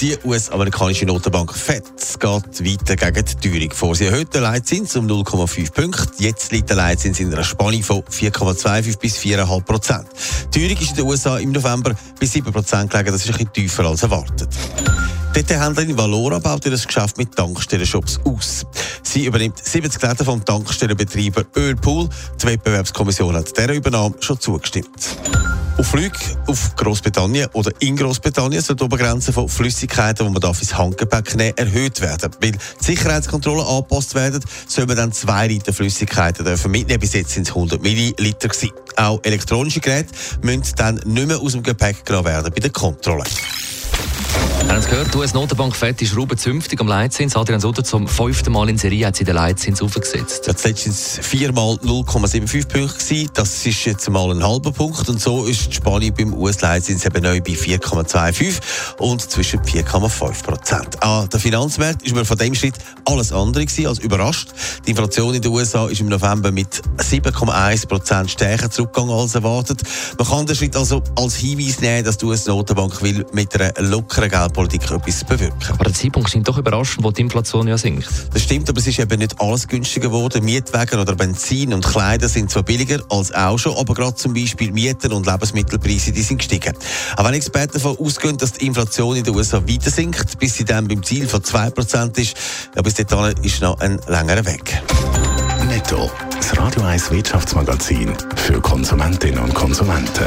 Die US-amerikanische Notenbank FED geht weiter gegen die Teuerung vor. Sie erhöht den Leitzins um 0,5 Punkte. Jetzt liegt der Leitzins in einer Spanne von 4,25 bis 4,5 Prozent. Die Teuerung ist in den USA im November bei 7 Prozent gelegen. Das ist bisschen tiefer als erwartet. Die Händlerin Valora baut ihr Geschäft mit Tankstellenshops aus. Sie übernimmt 70 Läden vom Tankstellenbetreiber Ölpool. Die Wettbewerbskommission hat dieser Übernahme schon zugestimmt. Auf Flüge auf Großbritannien oder in Großbritannien soll die Obergrenze von Flüssigkeiten, die man darf ins Handgepäck nehmen erhöht werden. Weil die Sicherheitskontrollen angepasst werden, soll man dann zwei Liter Flüssigkeiten mitnehmen. Bis jetzt sind es 100 Milliliter gewesen. Auch elektronische Geräte müssen dann nicht mehr aus dem Gepäck genommen werden bei der Kontrolle. Wir haben es gehört, die US-Notenbank FED ist Ruben zünftig am Leitzins. Adrian Sutter zum fünften Mal in Serie hat sie den Leitzins aufgesetzt. Ja, es viermal 0,75 Punkte. Das ist jetzt mal ein halber Punkt. Und so ist die Spanne beim US-Leitzins eben neu bei 4,25 und zwischen 4,5 Prozent. An den Finanzmarkt ist man von dem Schritt alles andere gewesen als überrascht. Die Inflation in den USA ist im November mit 7,1 Prozent stärker zurückgegangen als erwartet. Man kann den Schritt also als Hinweis nehmen, dass die US-Notenbank will mit einer lockeren Geldpolitik etwas bewirken. Aber der Zeitpunkt scheint doch überraschend, wo die Inflation ja sinkt. Das stimmt, aber es ist eben nicht alles günstiger geworden. Mietwagen oder Benzin und Kleider sind zwar billiger als auch schon, aber gerade zum Beispiel Mieten und Lebensmittelpreise die sind gestiegen. Auch wenn Experten davon ausgehen, dass die Inflation in den USA weiter sinkt, bis sie dann beim Ziel von 2% ist, ja, bis dahin ist noch ein längerer Weg. Netto. Das Radio 1 Wirtschaftsmagazin für Konsumentinnen und Konsumenten.